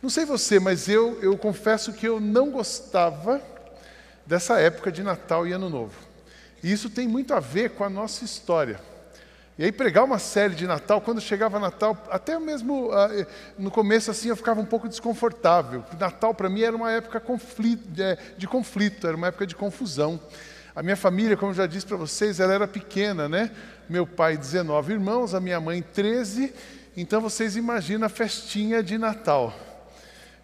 Não sei você, mas eu, eu confesso que eu não gostava dessa época de Natal e Ano Novo. E isso tem muito a ver com a nossa história. E aí pregar uma série de Natal, quando chegava Natal, até mesmo uh, no começo assim eu ficava um pouco desconfortável. Natal para mim era uma época conflito, de, de, conflito, era uma época de confusão. A minha família, como eu já disse para vocês, ela era pequena, né? Meu pai 19 irmãos, a minha mãe 13. Então vocês imaginam a festinha de Natal.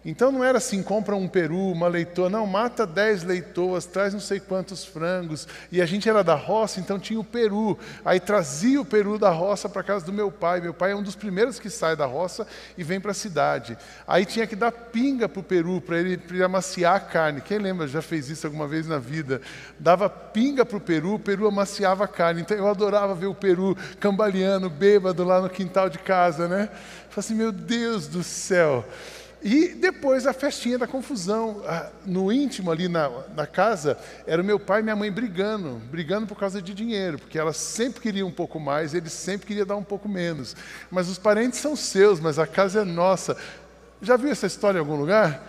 Então não era assim, compra um peru, uma leitoa, não, mata dez leitoas, traz não sei quantos frangos. E a gente era da roça, então tinha o peru. Aí trazia o peru da roça para casa do meu pai. Meu pai é um dos primeiros que sai da roça e vem para a cidade. Aí tinha que dar pinga para o peru, para ele, ele amaciar a carne. Quem lembra, já fez isso alguma vez na vida? Dava pinga para o peru, o peru amaciava a carne. Então eu adorava ver o peru cambaleando, bêbado lá no quintal de casa, né? Falei assim, meu Deus do céu. E depois a festinha da confusão. No íntimo, ali na, na casa, era o meu pai e minha mãe brigando, brigando por causa de dinheiro, porque elas sempre queriam um pouco mais, eles sempre queriam dar um pouco menos. Mas os parentes são seus, mas a casa é nossa. Já viu essa história em algum lugar?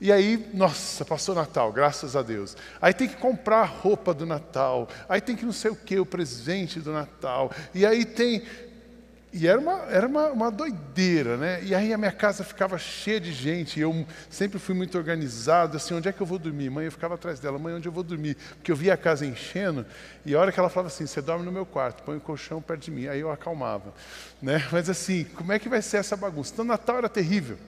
E aí, nossa, passou Natal, graças a Deus. Aí tem que comprar a roupa do Natal, aí tem que não sei o que, o presente do Natal. E aí tem e era, uma, era uma, uma, doideira, né? E aí a minha casa ficava cheia de gente, eu sempre fui muito organizado, assim, onde é que eu vou dormir? Mãe, eu ficava atrás dela, mãe, onde eu vou dormir? Porque eu via a casa enchendo, e a hora que ela falava assim, você dorme no meu quarto, põe o colchão perto de mim, aí eu acalmava, né? Mas assim, como é que vai ser essa bagunça? Então, Natal era terrível.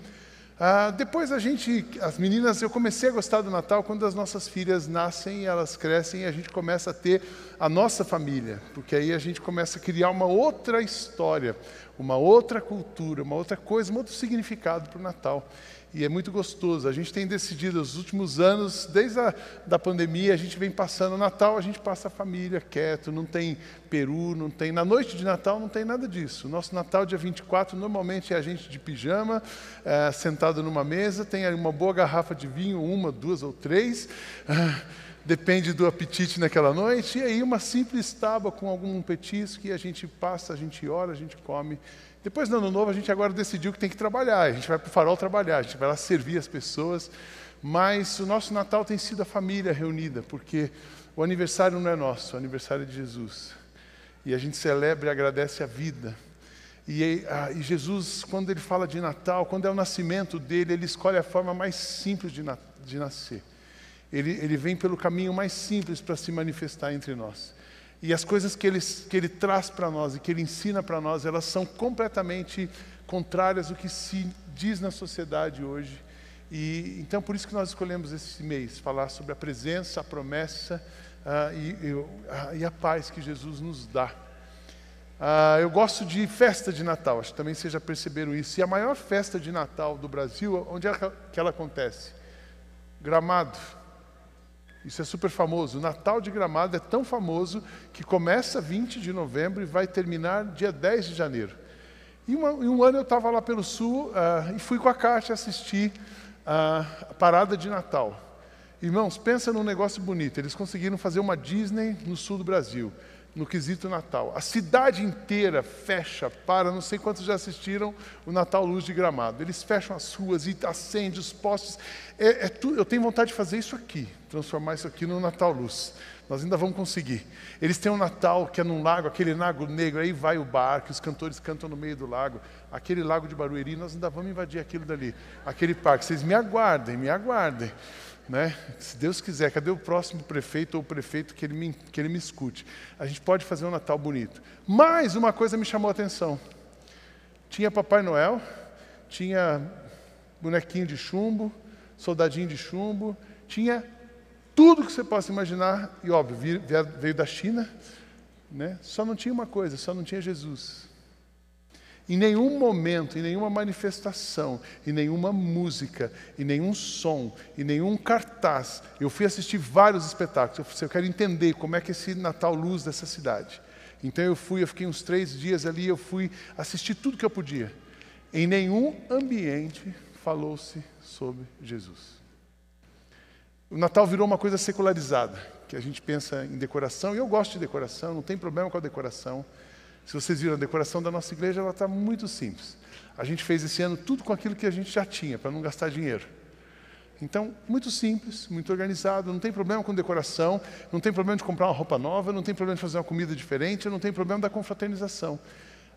Ah, depois a gente, as meninas, eu comecei a gostar do Natal quando as nossas filhas nascem, elas crescem e a gente começa a ter a nossa família, porque aí a gente começa a criar uma outra história, uma outra cultura, uma outra coisa, um outro significado para o Natal e é muito gostoso. A gente tem decidido nos últimos anos, desde a da pandemia, a gente vem passando Natal, a gente passa a família quieto, não tem peru, não tem. Na noite de Natal não tem nada disso. O nosso Natal, dia 24, normalmente é a gente de pijama, é, sentado numa mesa, tem uma boa garrafa de vinho, uma, duas ou três. depende do apetite naquela noite, e aí uma simples tábua com algum petisco que a gente passa, a gente ora, a gente come depois, no ano novo, a gente agora decidiu que tem que trabalhar. A gente vai para o farol trabalhar, a gente vai lá servir as pessoas. Mas o nosso Natal tem sido a família reunida, porque o aniversário não é nosso, o aniversário é de Jesus. E a gente celebra e agradece a vida. E, e, Jesus, quando ele fala de Natal, quando é o nascimento dele, ele escolhe a forma mais simples de, na, de nascer. Ele, ele vem pelo caminho mais simples para se manifestar entre nós. E as coisas que ele, que ele traz para nós e que ele ensina para nós, elas são completamente contrárias ao que se diz na sociedade hoje. E então por isso que nós escolhemos esse mês falar sobre a presença, a promessa uh, e, e, uh, e, a paz que Jesus nos dá. Uh, eu gosto de festa de Natal, acho que também vocês já perceberam isso. E a maior festa de Natal do Brasil, onde é que ela acontece? Gramado. Isso é super famoso. O Natal de Gramado é tão famoso que começa 20 de novembro e vai terminar dia 10 de janeiro. E, uma, um ano eu estava lá pelo sul uh, e fui com a Kátia assistir uh, a parada de Natal. Irmãos, pensa num negócio bonito. Eles conseguiram fazer uma Disney no sul do Brasil no quesito Natal. A cidade inteira fecha para, não sei quantos já assistiram o Natal Luz de Gramado. Eles fecham as ruas e acendem os postes. É, é tu, eu tenho vontade de fazer isso aqui, transformar isso aqui no Natal Luz. Nós ainda vamos conseguir. Eles têm um Natal que é num lago, aquele lago negro, aí vai o barco, os cantores cantam no meio do lago. Aquele lago de Barueri, nós ainda vamos invadir aquilo dali. Aquele parque. Vocês me aguardem, me aguardem. Né? Se Deus quiser, cadê o próximo prefeito ou prefeito que ele, me, que ele me escute? A gente pode fazer um Natal bonito. Mas uma coisa me chamou a atenção. Tinha Papai Noel, tinha bonequinho de chumbo, soldadinho de chumbo, tinha tudo que você possa imaginar, e óbvio, veio da China, né? só não tinha uma coisa, só não tinha Jesus. Em nenhum momento, em nenhuma manifestação, em nenhuma música, em nenhum som, em nenhum cartaz, eu fui assistir vários espetáculos. Eu, falei, eu quero entender como é que esse Natal luz dessa cidade. Então eu fui, eu fiquei uns três dias ali, eu fui assistir tudo que eu podia. Em nenhum ambiente falou-se sobre Jesus. O Natal virou uma coisa secularizada, que a gente pensa em decoração, e eu gosto de decoração, não tem problema com a decoração. Se vocês viram a decoração da nossa igreja, ela está muito simples. A gente fez esse ano tudo com aquilo que a gente já tinha, para não gastar dinheiro. Então, muito simples, muito organizado, não tem problema com decoração, não tem problema de comprar uma roupa nova, não tem problema de fazer uma comida diferente, não tem problema da confraternização.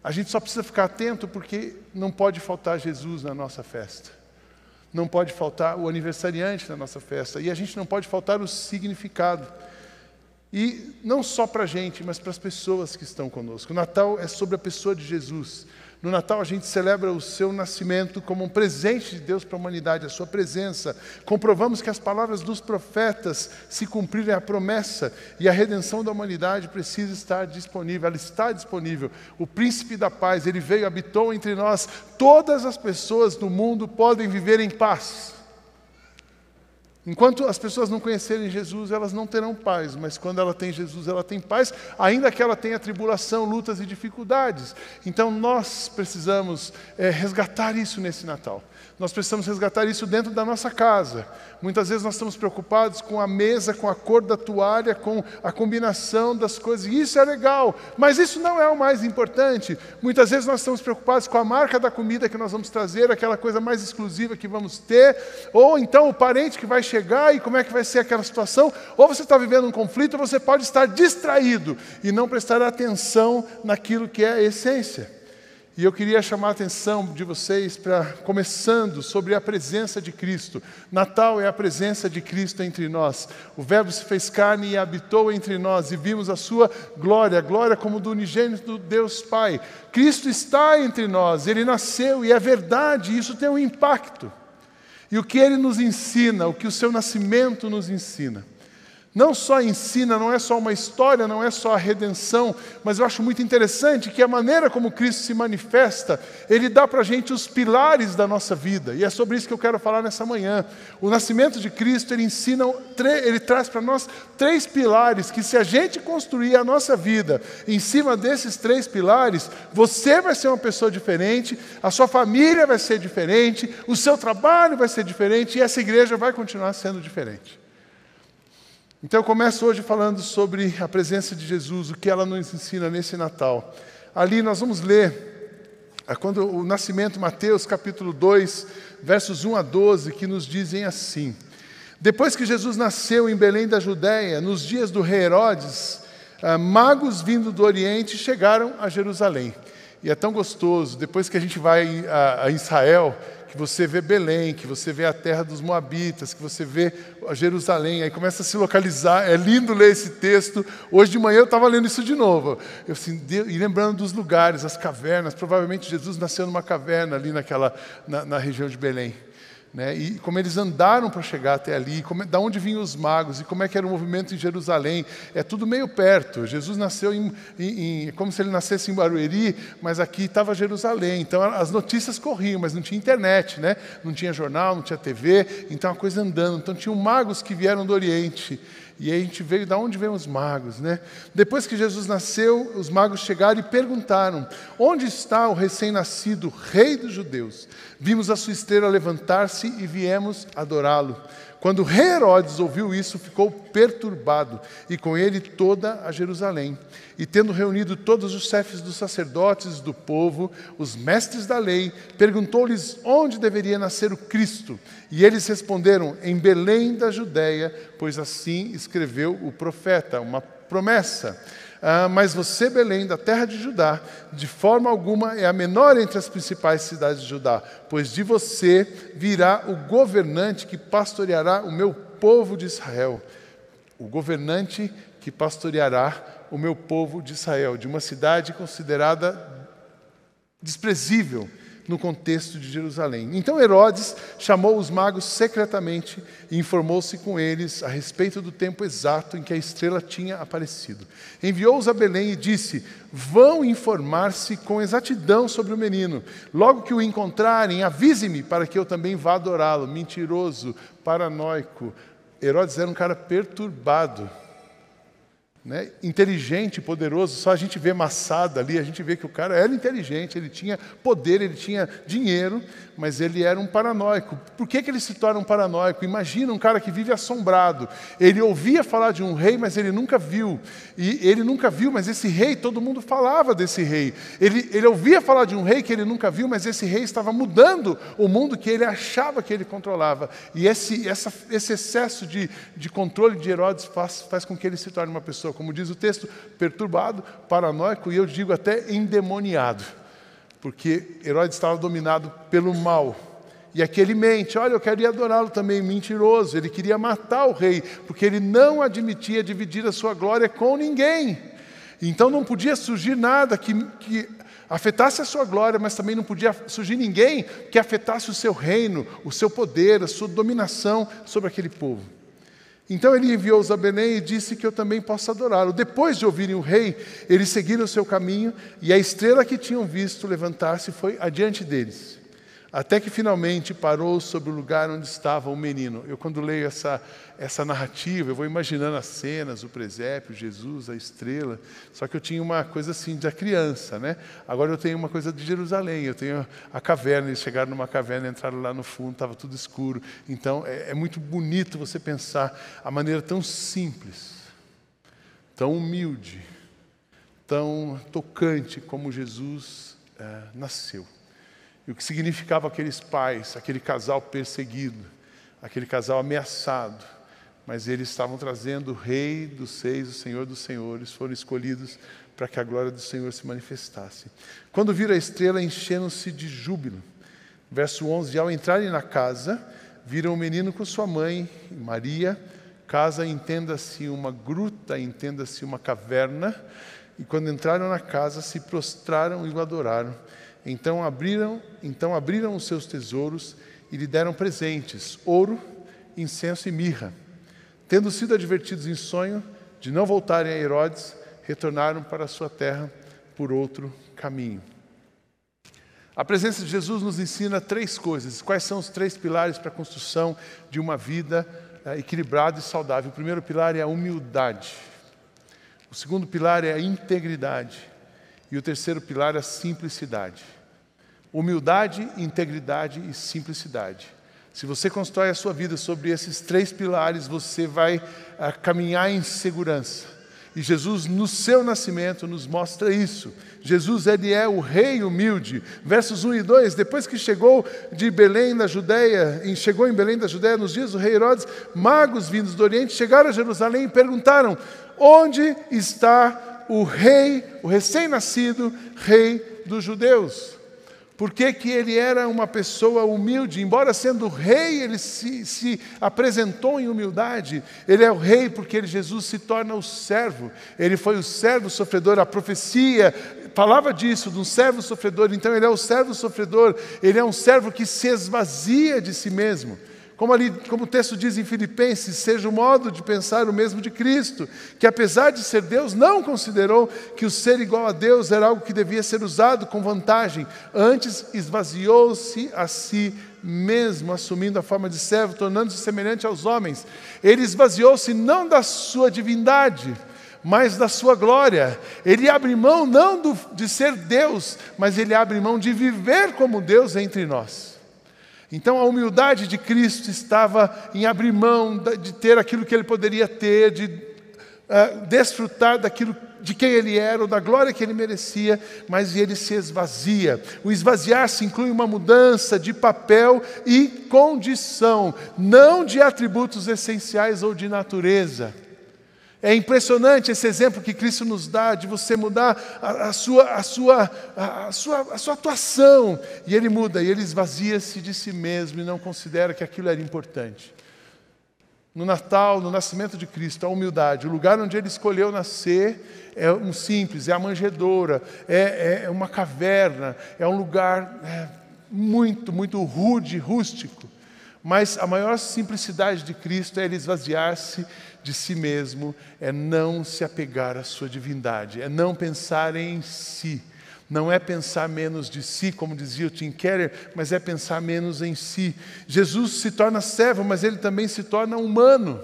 A gente só precisa ficar atento porque não pode faltar Jesus na nossa festa. Não pode faltar o aniversariante na nossa festa. E a gente não pode faltar o significado. E não só para a gente, mas para as pessoas que estão conosco. O Natal é sobre a pessoa de Jesus. No Natal a gente celebra o seu nascimento como um presente de Deus para a humanidade, a sua presença. Comprovamos que as palavras dos profetas se cumprirem a promessa e a redenção da humanidade precisa estar disponível. Ela está disponível. O príncipe da paz, ele veio, habitou entre nós. Todas as pessoas do mundo podem viver em paz. Enquanto as pessoas não conhecerem Jesus, elas não terão paz, mas quando ela tem Jesus, ela tem paz, ainda que ela tenha tribulação, lutas e dificuldades. Então nós precisamos é, resgatar isso nesse Natal. Nós precisamos resgatar isso dentro da nossa casa. Muitas vezes nós estamos preocupados com a mesa, com a cor da toalha, com a combinação das coisas. E isso é legal, mas isso não é o mais importante. Muitas vezes nós estamos preocupados com a marca da comida que nós vamos trazer, aquela coisa mais exclusiva que vamos ter, ou então o parente que vai chegar e como é que vai ser aquela situação. Ou você está vivendo um conflito, ou você pode estar distraído e não prestar atenção naquilo que é a essência. E eu queria chamar a atenção de vocês para, começando, sobre a presença de Cristo. Natal é a presença de Cristo entre nós. O Verbo se fez carne e habitou entre nós, e vimos a sua glória, glória como do unigênito Deus Pai. Cristo está entre nós, ele nasceu, e é verdade, isso tem um impacto. E o que ele nos ensina, o que o seu nascimento nos ensina. Não só ensina, não é só uma história, não é só a redenção, mas eu acho muito interessante que a maneira como Cristo se manifesta, Ele dá para a gente os pilares da nossa vida, e é sobre isso que eu quero falar nessa manhã. O nascimento de Cristo, Ele ensina, Ele traz para nós três pilares, que se a gente construir a nossa vida em cima desses três pilares, você vai ser uma pessoa diferente, a sua família vai ser diferente, o seu trabalho vai ser diferente, e essa igreja vai continuar sendo diferente. Então eu começo hoje falando sobre a presença de Jesus, o que ela nos ensina nesse Natal. Ali nós vamos ler é quando o nascimento, Mateus capítulo 2, versos 1 a 12, que nos dizem assim: Depois que Jesus nasceu em Belém da Judéia, nos dias do rei Herodes, ah, magos vindo do Oriente chegaram a Jerusalém. E é tão gostoso, depois que a gente vai a, a Israel, que você vê Belém, que você vê a terra dos Moabitas, que você vê Jerusalém, aí começa a se localizar. É lindo ler esse texto. Hoje de manhã eu estava lendo isso de novo. Eu, assim, e lembrando dos lugares, as cavernas. Provavelmente Jesus nasceu numa caverna ali naquela, na, na região de Belém. Né? E como eles andaram para chegar até ali, como, da onde vinham os magos e como é que era o movimento em Jerusalém, é tudo meio perto. Jesus nasceu em, em, em como se ele nascesse em Barueri, mas aqui estava Jerusalém. Então as notícias corriam, mas não tinha internet, né? Não tinha jornal, não tinha TV, então a coisa andando. Então tinham magos que vieram do Oriente e aí a gente veio, da onde vêm os magos, né? Depois que Jesus nasceu, os magos chegaram e perguntaram: Onde está o recém-nascido rei dos judeus? Vimos a sua estrela levantar-se e viemos adorá-lo. Quando rei Herodes ouviu isso, ficou perturbado, e com ele toda a Jerusalém. E tendo reunido todos os chefes dos sacerdotes do povo, os mestres da lei, perguntou-lhes onde deveria nascer o Cristo. E eles responderam: Em Belém da Judéia, pois assim escreveu o profeta, uma promessa. Ah, mas você, Belém, da terra de Judá, de forma alguma é a menor entre as principais cidades de Judá, pois de você virá o governante que pastoreará o meu povo de Israel. O governante que pastoreará o meu povo de Israel, de uma cidade considerada desprezível no contexto de Jerusalém. Então Herodes chamou os magos secretamente e informou-se com eles a respeito do tempo exato em que a estrela tinha aparecido. Enviou-os a Belém e disse: Vão informar-se com exatidão sobre o menino. Logo que o encontrarem, avise-me para que eu também vá adorá-lo. Mentiroso, paranoico. Herodes era um cara perturbado. Né, inteligente, poderoso, só a gente vê maçada ali, a gente vê que o cara era inteligente, ele tinha poder, ele tinha dinheiro, mas ele era um paranoico. Por que, que ele se torna um paranoico? Imagina um cara que vive assombrado. Ele ouvia falar de um rei, mas ele nunca viu. E ele nunca viu, mas esse rei, todo mundo falava desse rei. Ele, ele ouvia falar de um rei que ele nunca viu, mas esse rei estava mudando o mundo que ele achava que ele controlava. E esse, essa, esse excesso de, de controle de Herodes faz, faz com que ele se torne uma pessoa, como diz o texto, perturbado, paranoico e eu digo até endemoniado porque Herodes estava dominado pelo mal. E aqui ele mente, olha, eu queria adorá-lo também, mentiroso. Ele queria matar o rei, porque ele não admitia dividir a sua glória com ninguém. Então não podia surgir nada que, que afetasse a sua glória, mas também não podia surgir ninguém que afetasse o seu reino, o seu poder, a sua dominação sobre aquele povo. Então ele enviou-os a e disse que eu também posso adorá-lo. Depois de ouvirem o rei, eles seguiram o seu caminho e a estrela que tinham visto levantar-se foi adiante deles até que finalmente parou sobre o lugar onde estava o menino. Eu, quando leio essa, essa narrativa, eu vou imaginando as cenas, o presépio, Jesus, a estrela. Só que eu tinha uma coisa assim da criança, né? Agora eu tenho uma coisa de Jerusalém. Eu tenho a caverna. Eles chegaram numa caverna, entraram lá no fundo, estava tudo escuro. Então é, é muito bonito você pensar a maneira tão simples, tão humilde, tão tocante como Jesus é, nasceu. E o que significava aqueles pais, aquele casal perseguido, aquele casal ameaçado. Mas eles estavam trazendo o Rei dos Seis, o Senhor dos Senhores, foram escolhidos para que a glória do Senhor se manifestasse. Quando viram a estrela, enchendo-se de júbilo. Verso 11: Ao entrarem na casa, viram o menino com sua mãe, Maria. Casa, entenda-se uma gruta, entenda-se uma caverna. E quando entraram na casa, se prostraram e o adoraram. Então abriram, então abriram os seus tesouros e lhe deram presentes: ouro, incenso e mirra. Tendo sido advertidos em sonho de não voltarem a Herodes, retornaram para a sua terra por outro caminho. A presença de Jesus nos ensina três coisas. Quais são os três pilares para a construção de uma vida eh, equilibrada e saudável? O primeiro pilar é a humildade. O segundo pilar é a integridade. E o terceiro pilar é a simplicidade. Humildade, integridade e simplicidade. Se você constrói a sua vida sobre esses três pilares, você vai ah, caminhar em segurança. E Jesus, no seu nascimento, nos mostra isso. Jesus, ele é o rei humilde. Versos 1 e 2, depois que chegou de Belém da Judéia, chegou em Belém da Judéia, nos dias do rei Herodes, magos vindos do Oriente chegaram a Jerusalém e perguntaram, onde está o rei, o recém-nascido rei dos judeus. Por que, que ele era uma pessoa humilde? Embora sendo rei, ele se, se, apresentou em humildade. Ele é o rei porque ele, Jesus se torna o servo. Ele foi o servo sofredor. A profecia falava disso, de um servo sofredor. Então, ele é o servo sofredor. Ele é um servo que se esvazia de si mesmo. Como, ali, como o texto diz em Filipenses, seja o modo de pensar o mesmo de Cristo, que apesar de ser Deus, não considerou que o ser igual a Deus era algo que devia ser usado com vantagem, antes esvaziou-se a si mesmo, assumindo a forma de servo, tornando-se semelhante aos homens. Ele esvaziou-se não da sua divindade, mas da sua glória. Ele abre mão não do, de ser Deus, mas ele abre mão de viver como Deus entre nós. Então a humildade de Cristo estava em abrir mão de ter aquilo que ele poderia ter, de uh, desfrutar daquilo de quem ele era, ou da glória que ele merecia, mas ele se esvazia. O esvaziar-se inclui uma mudança de papel e condição, não de atributos essenciais ou de natureza. É impressionante esse exemplo que Cristo nos dá de você mudar a, a, sua, a, sua, a, sua, a sua atuação. E ele muda, e ele esvazia-se de si mesmo e não considera que aquilo era importante. No Natal, no nascimento de Cristo, a humildade, o lugar onde ele escolheu nascer é um simples, é a manjedoura, é, é uma caverna, é um lugar é, muito, muito rude, rústico. Mas a maior simplicidade de Cristo é ele esvaziar-se de si mesmo, é não se apegar à sua divindade, é não pensar em si. Não é pensar menos de si, como dizia o Tim Keller, mas é pensar menos em si. Jesus se torna servo, mas ele também se torna humano.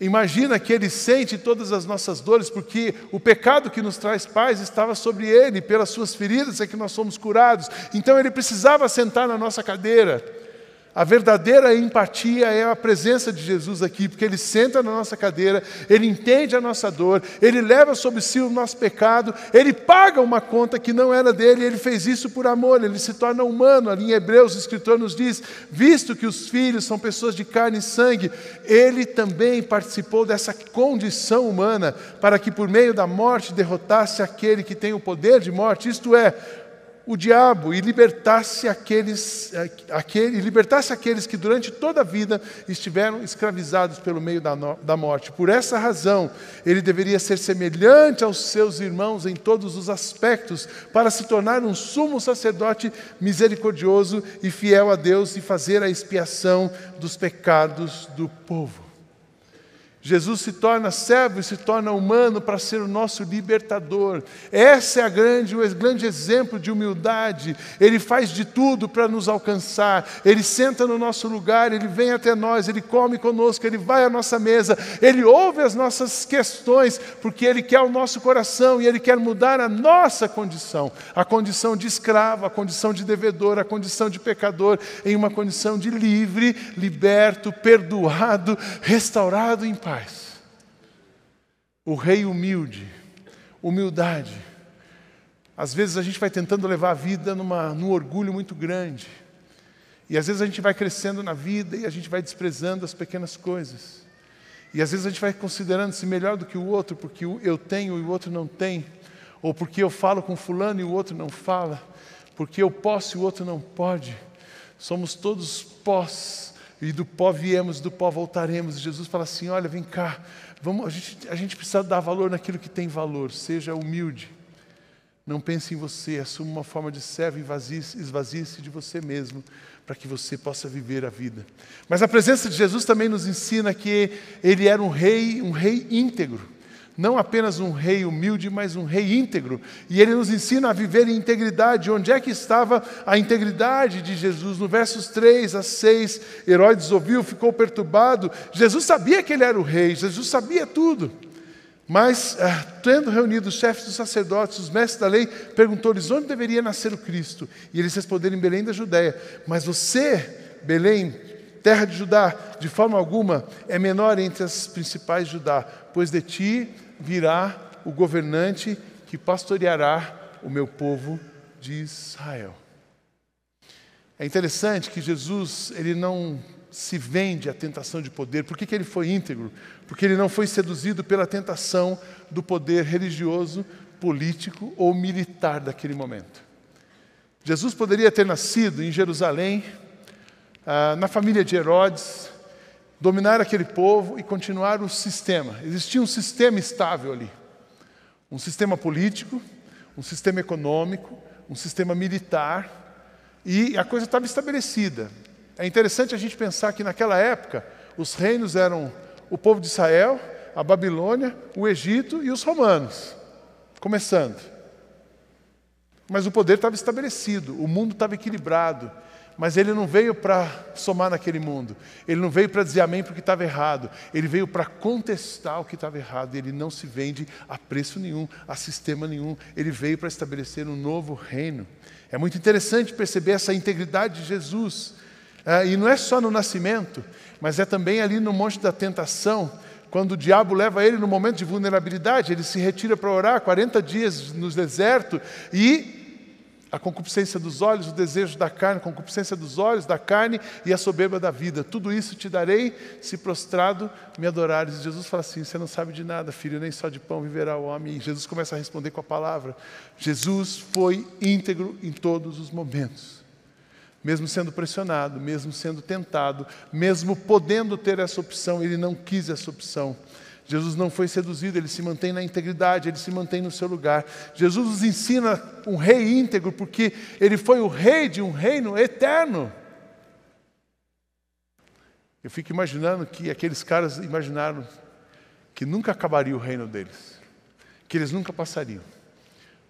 Imagina que ele sente todas as nossas dores, porque o pecado que nos traz paz estava sobre ele, pelas suas feridas é que nós somos curados. Então ele precisava sentar na nossa cadeira. A verdadeira empatia é a presença de Jesus aqui, porque ele senta na nossa cadeira, ele entende a nossa dor, ele leva sobre si o nosso pecado, ele paga uma conta que não era dele, ele fez isso por amor, ele se torna humano. Ali em Hebreus, o escritor nos diz: visto que os filhos são pessoas de carne e sangue, ele também participou dessa condição humana, para que por meio da morte derrotasse aquele que tem o poder de morte, isto é, o diabo e libertasse aqueles, aquele, libertasse aqueles que durante toda a vida estiveram escravizados pelo meio da, da morte. Por essa razão, ele deveria ser semelhante aos seus irmãos em todos os aspectos, para se tornar um sumo sacerdote misericordioso e fiel a Deus e fazer a expiação dos pecados do povo. Jesus se torna servo e se torna humano para ser o nosso libertador. Esse é a grande, o grande exemplo de humildade. Ele faz de tudo para nos alcançar. Ele senta no nosso lugar, ele vem até nós, ele come conosco, ele vai à nossa mesa, ele ouve as nossas questões, porque ele quer o nosso coração e ele quer mudar a nossa condição, a condição de escravo, a condição de devedor, a condição de pecador, em uma condição de livre, liberto, perdoado, restaurado em paz paz. O rei humilde, humildade. Às vezes a gente vai tentando levar a vida numa, num orgulho muito grande. E às vezes a gente vai crescendo na vida e a gente vai desprezando as pequenas coisas. E às vezes a gente vai considerando-se melhor do que o outro, porque eu tenho e o outro não tem. Ou porque eu falo com fulano e o outro não fala. Porque eu posso e o outro não pode. Somos todos pós e do pó viemos, do pó voltaremos. Jesus fala assim: olha, vem cá, vamos, a, gente, a gente precisa dar valor naquilo que tem valor, seja humilde. Não pense em você, assuma uma forma de servo e esvazie-se de você mesmo, para que você possa viver a vida. Mas a presença de Jesus também nos ensina que ele era um rei, um rei íntegro não apenas um rei humilde, mas um rei íntegro. E ele nos ensina a viver em integridade. Onde é que estava a integridade de Jesus? No versos 3 a 6, Herodes ouviu, ficou perturbado. Jesus sabia que ele era o rei, Jesus sabia tudo. Mas, ah, tendo reunido os chefes dos sacerdotes, os mestres da lei, perguntou-lhes onde deveria nascer o Cristo. E eles responderam em Belém da Judéia. Mas você, Belém, terra de Judá, de forma alguma é menor entre as principais de Judá, pois de ti virá o governante que pastoreará o meu povo de Israel. É interessante que Jesus ele não se vende à tentação de poder. Por que, que ele foi íntegro? Porque ele não foi seduzido pela tentação do poder religioso, político ou militar daquele momento. Jesus poderia ter nascido em Jerusalém, ah, na família de Herodes, dominar aquele povo e continuar o sistema. Existia um sistema estável ali. Um sistema político, um sistema econômico, um sistema militar, e a coisa estava estabelecida. É interessante a gente pensar que naquela época os reinos eram o povo de Israel, a Babilônia, o Egito e os romanos, começando. Mas o poder estava estabelecido, o mundo estava equilibrado, mas ele não veio para somar naquele mundo. Ele não veio para dizer amém porque estava errado. Ele veio para contestar o que estava errado. Ele não se vende a preço nenhum, a sistema nenhum. Ele veio para estabelecer um novo reino. É muito interessante perceber essa integridade de Jesus. É, e não é só no nascimento, mas é também ali no Monte da Tentação, quando o diabo leva ele no momento de vulnerabilidade, ele se retira para orar 40 dias no deserto e a concupiscência dos olhos, o desejo da carne, a concupiscência dos olhos, da carne e a soberba da vida. Tudo isso te darei se prostrado me adorares. E Jesus fala assim: Você não sabe de nada, filho, nem só de pão viverá o homem. E Jesus começa a responder com a palavra. Jesus foi íntegro em todos os momentos. Mesmo sendo pressionado, mesmo sendo tentado, mesmo podendo ter essa opção, ele não quis essa opção. Jesus não foi seduzido, ele se mantém na integridade, ele se mantém no seu lugar. Jesus nos ensina um rei íntegro, porque ele foi o rei de um reino eterno. Eu fico imaginando que aqueles caras imaginaram que nunca acabaria o reino deles, que eles nunca passariam,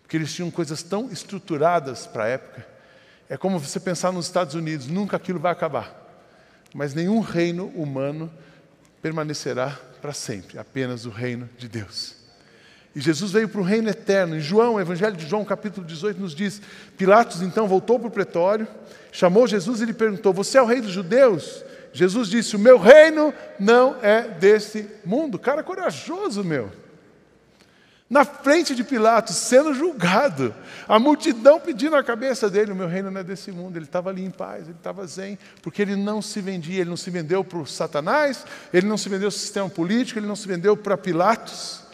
porque eles tinham coisas tão estruturadas para a época. É como você pensar nos Estados Unidos, nunca aquilo vai acabar. Mas nenhum reino humano permanecerá para sempre, apenas o reino de Deus. E Jesus veio para o reino eterno. Em João, Evangelho de João, capítulo 18, nos diz: Pilatos então voltou para o pretório, chamou Jesus e lhe perguntou: Você é o rei dos judeus? Jesus disse: O meu reino não é desse mundo. Cara corajoso, meu. Na frente de Pilatos, sendo julgado, a multidão pedindo a cabeça dele: O meu reino não é desse mundo. Ele estava ali em paz, ele estava zen, porque ele não se vendia, ele não se vendeu para o Satanás, ele não se vendeu ao sistema político, ele não se vendeu para Pilatos.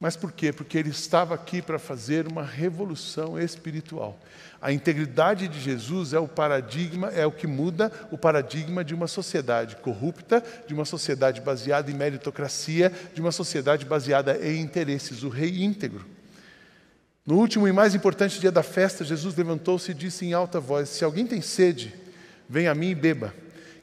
Mas por quê? Porque ele estava aqui para fazer uma revolução espiritual. A integridade de Jesus é o paradigma, é o que muda o paradigma de uma sociedade corrupta, de uma sociedade baseada em meritocracia, de uma sociedade baseada em interesses, o rei íntegro. No último e mais importante dia da festa, Jesus levantou-se e disse em alta voz: Se alguém tem sede, venha a mim e beba.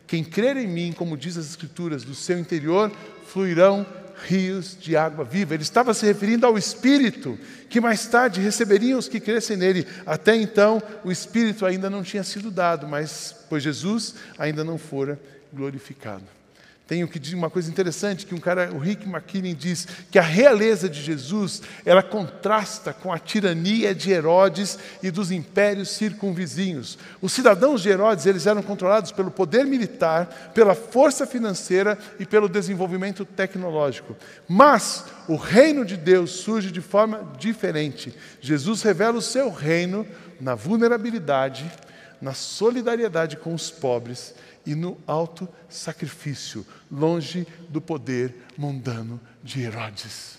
Quem crer em mim, como diz as Escrituras, do seu interior fluirão rios de água viva. Ele estava se referindo ao Espírito, que mais tarde receberiam os que crescem nele. Até então, o Espírito ainda não tinha sido dado, mas pois Jesus ainda não fora glorificado. Dizer uma coisa interessante que um cara, o Rick McKinnon diz que a realeza de Jesus, ela contrasta com a tirania de Herodes e dos impérios circunvizinhos. Os cidadãos de Herodes, eles eram controlados pelo poder militar, pela força financeira e pelo desenvolvimento tecnológico. Mas o reino de Deus surge de forma diferente. Jesus revela o seu reino na vulnerabilidade, na solidariedade com os pobres e no alto sacrifício, longe do poder mundano de Herodes.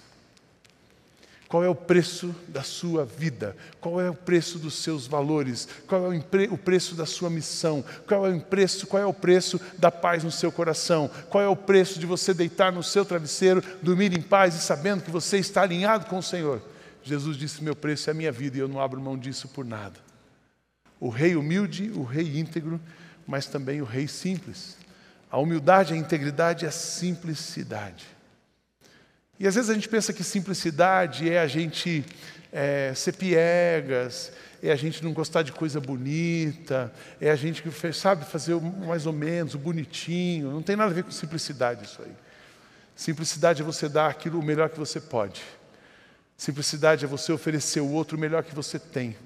Qual é o preço da sua vida? Qual é o preço dos seus valores? Qual é o preço da sua missão? Qual é o preço, qual é o preço da paz no seu coração? Qual é o preço de você deitar no seu travesseiro, dormir em paz e sabendo que você está alinhado com o Senhor? Jesus disse: Meu preço é a minha vida e eu não abro mão disso por nada. O rei humilde, o rei íntegro, mas também o rei simples. A humildade, a integridade a simplicidade. E às vezes a gente pensa que simplicidade é a gente é, ser piegas, é a gente não gostar de coisa bonita, é a gente que sabe fazer mais ou menos, o bonitinho. Não tem nada a ver com simplicidade isso aí. Simplicidade é você dar aquilo o melhor que você pode. Simplicidade é você oferecer o outro o melhor que você tem.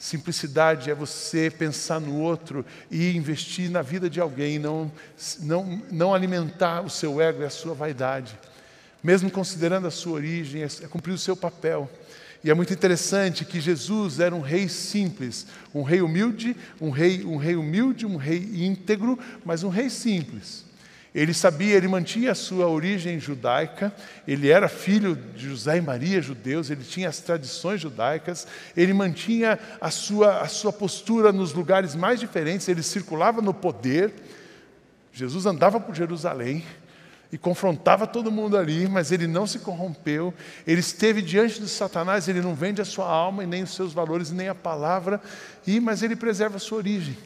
Simplicidade é você pensar no outro e investir na vida de alguém, não, não, não alimentar o seu ego e a sua vaidade. Mesmo considerando a sua origem, é, é cumprir o seu papel. E é muito interessante que Jesus era um rei simples, um rei humilde, um rei, um rei humilde, um rei íntegro, mas um rei simples. Ele sabia, ele mantinha a sua origem judaica, ele era filho de José e Maria, judeus, ele tinha as tradições judaicas, ele mantinha a sua, a sua postura nos lugares mais diferentes, ele circulava no poder. Jesus andava por Jerusalém e confrontava todo mundo ali, mas ele não se corrompeu, ele esteve diante de Satanás, ele não vende a sua alma e nem os seus valores, nem a palavra, e mas ele preserva a sua origem.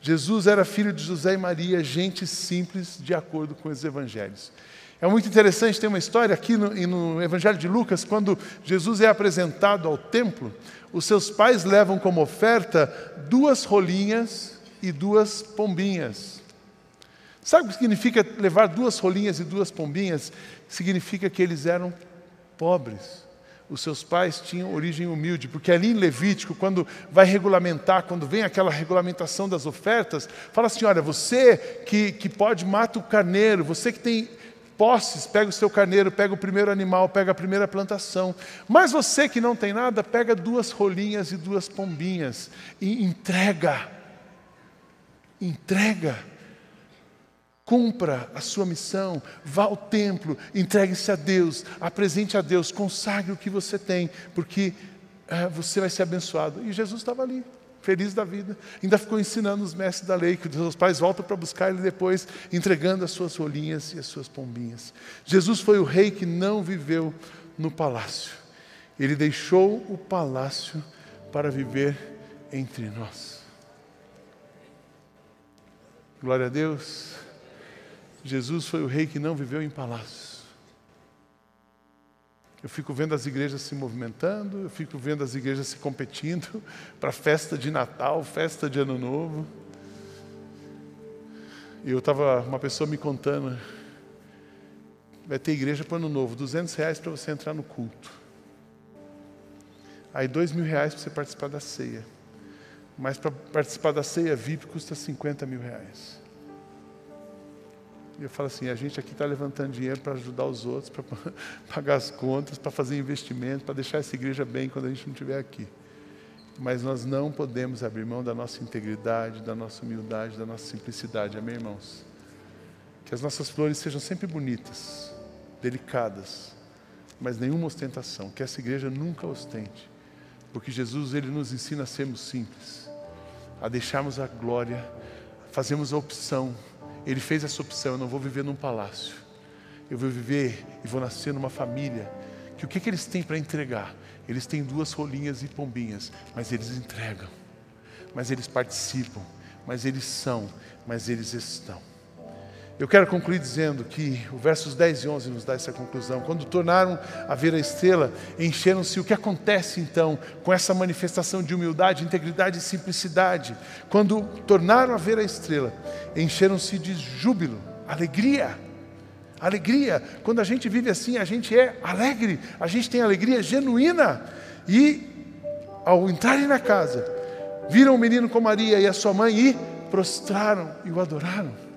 Jesus era filho de José e Maria, gente simples, de acordo com os evangelhos. É muito interessante, tem uma história aqui no, no, Evangelho de Lucas, quando Jesus é apresentado ao templo, os seus pais levam como oferta duas rolinhas e duas pombinhas. Sabe o que significa levar duas rolinhas e duas pombinhas? Significa que eles eram pobres os seus pais tinham origem humilde, porque ali em Levítico, quando vai regulamentar, quando vem aquela regulamentação das ofertas, fala assim: olha, você que, que pode mata o carneiro, você que tem posses, pega o seu carneiro, pega o primeiro animal, pega a primeira plantação. Mas você que não tem nada, pega duas rolinhas e duas pombinhas e entrega. Entrega. Cumpra a sua missão, vá ao templo, entregue-se a Deus, apresente a Deus, consagre o que você tem, porque é, você vai ser abençoado. E Jesus estava ali, feliz da vida, ainda ficou ensinando os mestres da lei, que os seus pais voltam para buscar ele depois, entregando as suas rolinhas e as suas pombinhas. Jesus foi o rei que não viveu no palácio, ele deixou o palácio para viver entre nós. Glória a Deus. Jesus foi o rei que não viveu em palácios. Eu fico vendo as igrejas se movimentando, eu fico vendo as igrejas se competindo para festa de Natal, festa de Ano Novo. E eu estava, uma pessoa me contando vai ter igreja para ano novo, 200 reais para você entrar no culto. Aí dois mil reais para você participar da ceia. Mas para participar da ceia VIP custa 50 mil reais. E eu falo assim, a gente aqui está levantando dinheiro para ajudar os outros, para pagar as contas, para fazer investimento, para deixar essa igreja bem quando a gente não estiver aqui. Mas nós não podemos abrir mão da nossa integridade, da nossa humildade, da nossa simplicidade. Amém, irmãos? Que as nossas flores sejam sempre bonitas, delicadas, mas nenhuma ostentação. Que essa igreja nunca ostente. Porque Jesus, ele nos ensina a sermos simples, a deixarmos a glória, fazemos a opção. Ele fez essa opção, eu não vou viver num palácio. Eu vou viver e vou nascer numa família que o que, que eles têm para entregar? Eles têm duas rolinhas e pombinhas, mas eles entregam, mas eles participam, mas eles são, mas eles estão. Eu quero concluir dizendo que o versos 10 e 11 nos dá essa conclusão. Quando tornaram a ver a estrela, encheram-se. O que acontece então com essa manifestação de humildade, integridade e simplicidade? Quando tornaram a ver a estrela, encheram-se de júbilo, alegria. Alegria. Quando a gente vive assim, a gente é alegre, a gente tem alegria genuína. E ao entrarem na casa, viram o menino com Maria e a sua mãe e prostraram e o adoraram.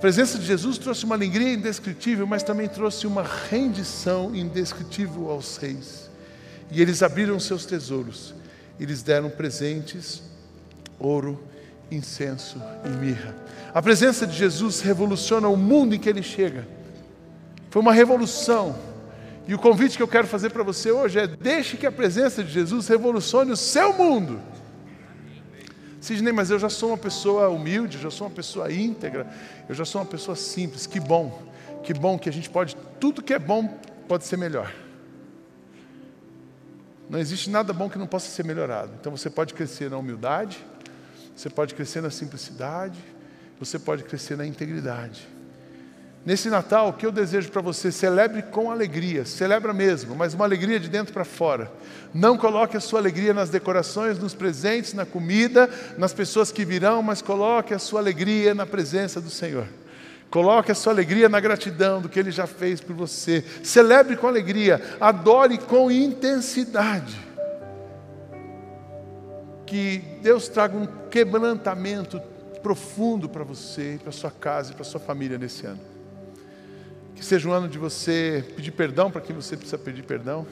Presença de Jesus trouxe uma alegria indescritível, mas também trouxe uma rendição indescritível aos reis. E eles abriram seus tesouros e lhes deram presentes, ouro, incenso e mirra. A presença de Jesus revoluciona o mundo em que ele chega. Foi uma revolução. E o convite que eu quero fazer para você hoje é: deixe que a presença de Jesus revolucione o seu mundo. Sidney, mas eu já sou uma pessoa humilde, eu já sou uma pessoa íntegra, eu já sou uma pessoa simples. Que bom, que bom que a gente pode, tudo que é bom pode ser melhor. Não existe nada bom que não possa ser melhorado. Então você pode crescer na humildade, você pode crescer na simplicidade, você pode crescer na integridade. Nesse Natal, o que eu desejo para você, celebre com alegria, celebra mesmo, mas uma alegria de dentro para fora. Não coloque a sua alegria nas decorações, nos presentes, na comida, nas pessoas que virão, mas coloque a sua alegria na presença do Senhor. Coloque a sua alegria na gratidão do que Ele já fez por você. Celebre com alegria, adore com intensidade. Que Deus traga um quebrantamento profundo para você, para sua casa e para sua família nesse ano. Que seja um ano de você pedir perdão para quem você precisa pedir perdão,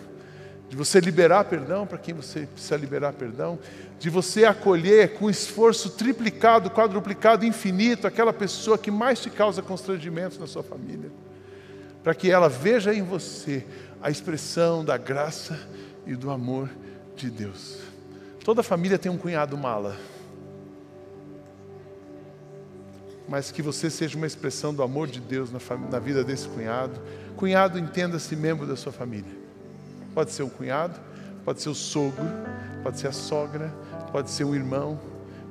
de você liberar perdão para quem você precisa liberar perdão, de você acolher com esforço triplicado, quadruplicado, infinito aquela pessoa que mais te causa constrangimentos na sua família, para que ela veja em você a expressão da graça e do amor de Deus. Toda família tem um cunhado mala. Mas que você seja uma expressão do amor de Deus na, na vida desse cunhado. Cunhado, entenda-se membro da sua família. Pode ser o cunhado, pode ser o sogro, pode ser a sogra, pode ser um irmão,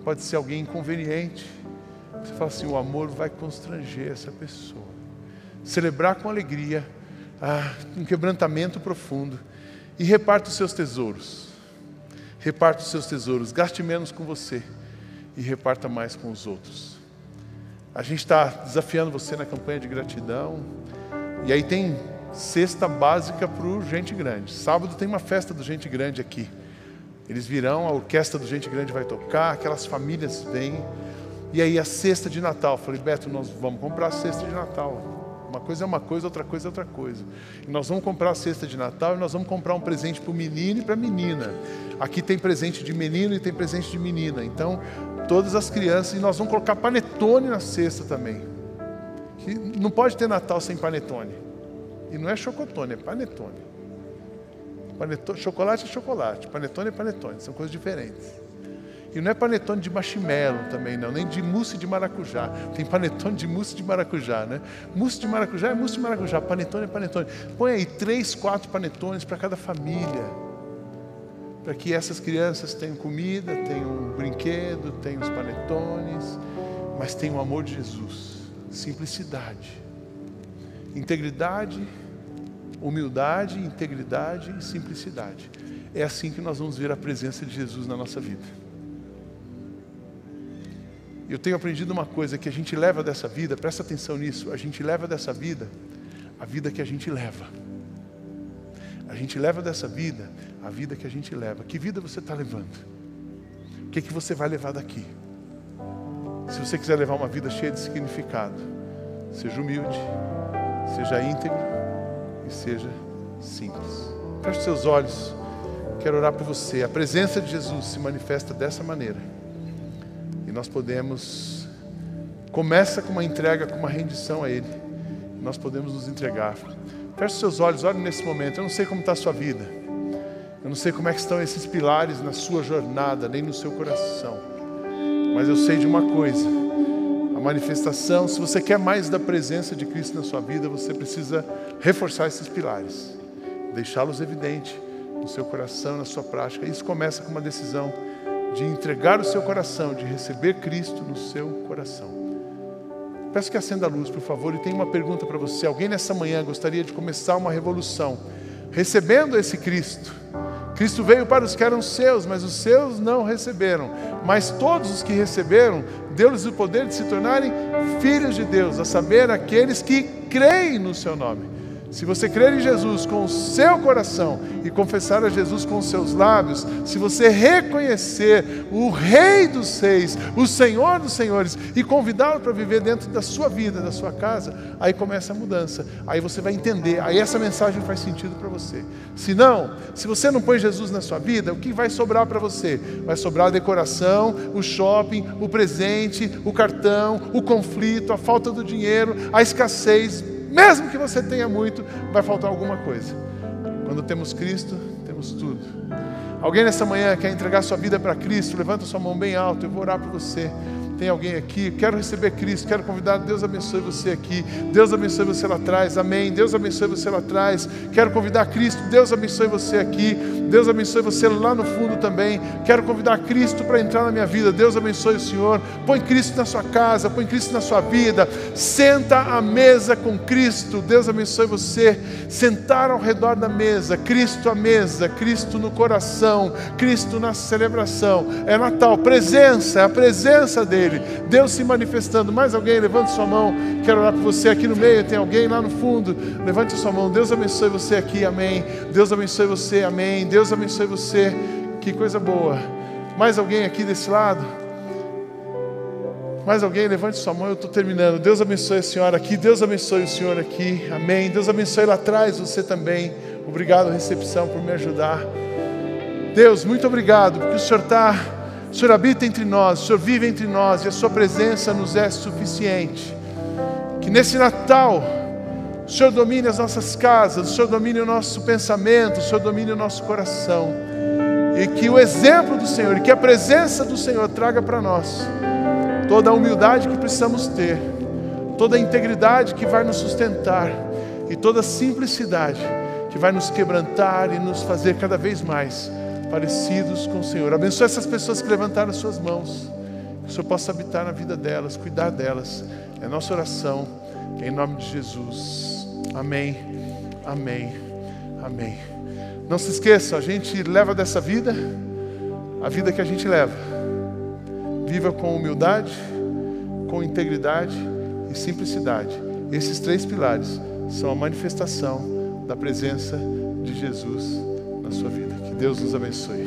pode ser alguém inconveniente. Você fala assim: o amor vai constranger essa pessoa. Celebrar com alegria, ah, um quebrantamento profundo. E reparta os seus tesouros. Reparta os seus tesouros. Gaste menos com você e reparta mais com os outros. A gente está desafiando você na campanha de gratidão. E aí tem cesta básica para o Gente Grande. Sábado tem uma festa do Gente Grande aqui. Eles virão, a orquestra do Gente Grande vai tocar, aquelas famílias vêm. E aí a cesta de Natal. Falei, Beto, nós vamos comprar a cesta de Natal. Uma coisa é uma coisa, outra coisa é outra coisa. E nós vamos comprar a cesta de Natal e nós vamos comprar um presente para o menino e para a menina. Aqui tem presente de menino e tem presente de menina. Então, todas as crianças, e nós vamos colocar panetone na cesta também. Que não pode ter Natal sem panetone. E não é chocotone, é panetone. panetone. Chocolate é chocolate, panetone é panetone, são coisas diferentes. E não é panetone de marshmallow também, não, nem de mousse de maracujá. Tem panetone de mousse de maracujá, né? Mousse de maracujá é mousse de maracujá, panetone é panetone. Põe aí três, quatro panetones para cada família para que essas crianças tenham comida, tenham um brinquedo, tenham os panetones, mas tenham o amor de Jesus, simplicidade, integridade, humildade, integridade e simplicidade. É assim que nós vamos ver a presença de Jesus na nossa vida. Eu tenho aprendido uma coisa que a gente leva dessa vida, presta atenção nisso, a gente leva dessa vida a vida que a gente leva. A gente leva dessa vida a vida que a gente leva. Que vida você está levando? O que, que você vai levar daqui? Se você quiser levar uma vida cheia de significado, seja humilde, seja íntegro e seja simples. Feche seus olhos. Quero orar por você. A presença de Jesus se manifesta dessa maneira. Nós podemos começa com uma entrega, com uma rendição a ele. Nós podemos nos entregar. Feche seus olhos, olhe nesse momento. Eu não sei como está a sua vida. Eu não sei como é que estão esses pilares na sua jornada, nem no seu coração. Mas eu sei de uma coisa: a manifestação, se você quer mais da presença de Cristo na sua vida, você precisa reforçar esses pilares, deixá-los evidentes no seu coração, na sua prática. Isso começa com uma decisão de entregar o seu coração, de receber Cristo no seu coração. Peço que acenda a luz, por favor, e tenho uma pergunta para você. Alguém nessa manhã gostaria de começar uma revolução, recebendo esse Cristo? Cristo veio para os que eram seus, mas os seus não receberam. Mas todos os que receberam, deu-lhes o poder de se tornarem filhos de Deus, a saber, aqueles que creem no seu nome. Se você crer em Jesus com o seu coração e confessar a Jesus com os seus lábios, se você reconhecer o Rei dos Reis, o Senhor dos Senhores e convidá-lo para viver dentro da sua vida, da sua casa, aí começa a mudança. Aí você vai entender, aí essa mensagem faz sentido para você. Se não, se você não põe Jesus na sua vida, o que vai sobrar para você? Vai sobrar a decoração, o shopping, o presente, o cartão, o conflito, a falta do dinheiro, a escassez mesmo que você tenha muito, vai faltar alguma coisa. Quando temos Cristo, temos tudo. Alguém nessa manhã quer entregar sua vida para Cristo? Levanta sua mão bem alto, eu vou orar por você. Tem alguém aqui? Quero receber Cristo, quero convidar. Deus abençoe você aqui. Deus abençoe você lá atrás. Amém. Deus abençoe você lá atrás. Quero convidar Cristo. Deus abençoe você aqui. Deus abençoe você lá no fundo também. Quero convidar Cristo para entrar na minha vida. Deus abençoe o Senhor. Põe Cristo na sua casa, põe Cristo na sua vida. Senta à mesa com Cristo. Deus abençoe você. Sentar ao redor da mesa, Cristo à mesa, Cristo no coração, Cristo na celebração. É Natal, presença, é a presença dele Deus se manifestando. Mais alguém, levante sua mão. Quero orar por você aqui no meio. Tem alguém lá no fundo? Levante sua mão. Deus abençoe você aqui, amém. Deus abençoe você, amém. Deus abençoe você. Que coisa boa. Mais alguém aqui desse lado? Mais alguém, levante sua mão, eu estou terminando. Deus abençoe a senhora aqui, Deus abençoe o senhor aqui, amém. Deus abençoe lá atrás você também. Obrigado, recepção, por me ajudar. Deus, muito obrigado, porque o senhor está o Senhor habita entre nós, o Senhor vive entre nós e a Sua presença nos é suficiente. Que nesse Natal, o Senhor domine as nossas casas, o Senhor domine o nosso pensamento, o Senhor domine o nosso coração. E que o exemplo do Senhor, que a presença do Senhor traga para nós toda a humildade que precisamos ter, toda a integridade que vai nos sustentar e toda a simplicidade que vai nos quebrantar e nos fazer cada vez mais parecidos com o Senhor. Abençoe essas pessoas que levantaram as suas mãos. Que o Senhor possa habitar na vida delas, cuidar delas. É nossa oração, em nome de Jesus. Amém, amém, amém. Não se esqueça, a gente leva dessa vida a vida que a gente leva. Viva com humildade, com integridade e simplicidade. Esses três pilares são a manifestação da presença de Jesus na sua vida. Que Deus nos abençoe.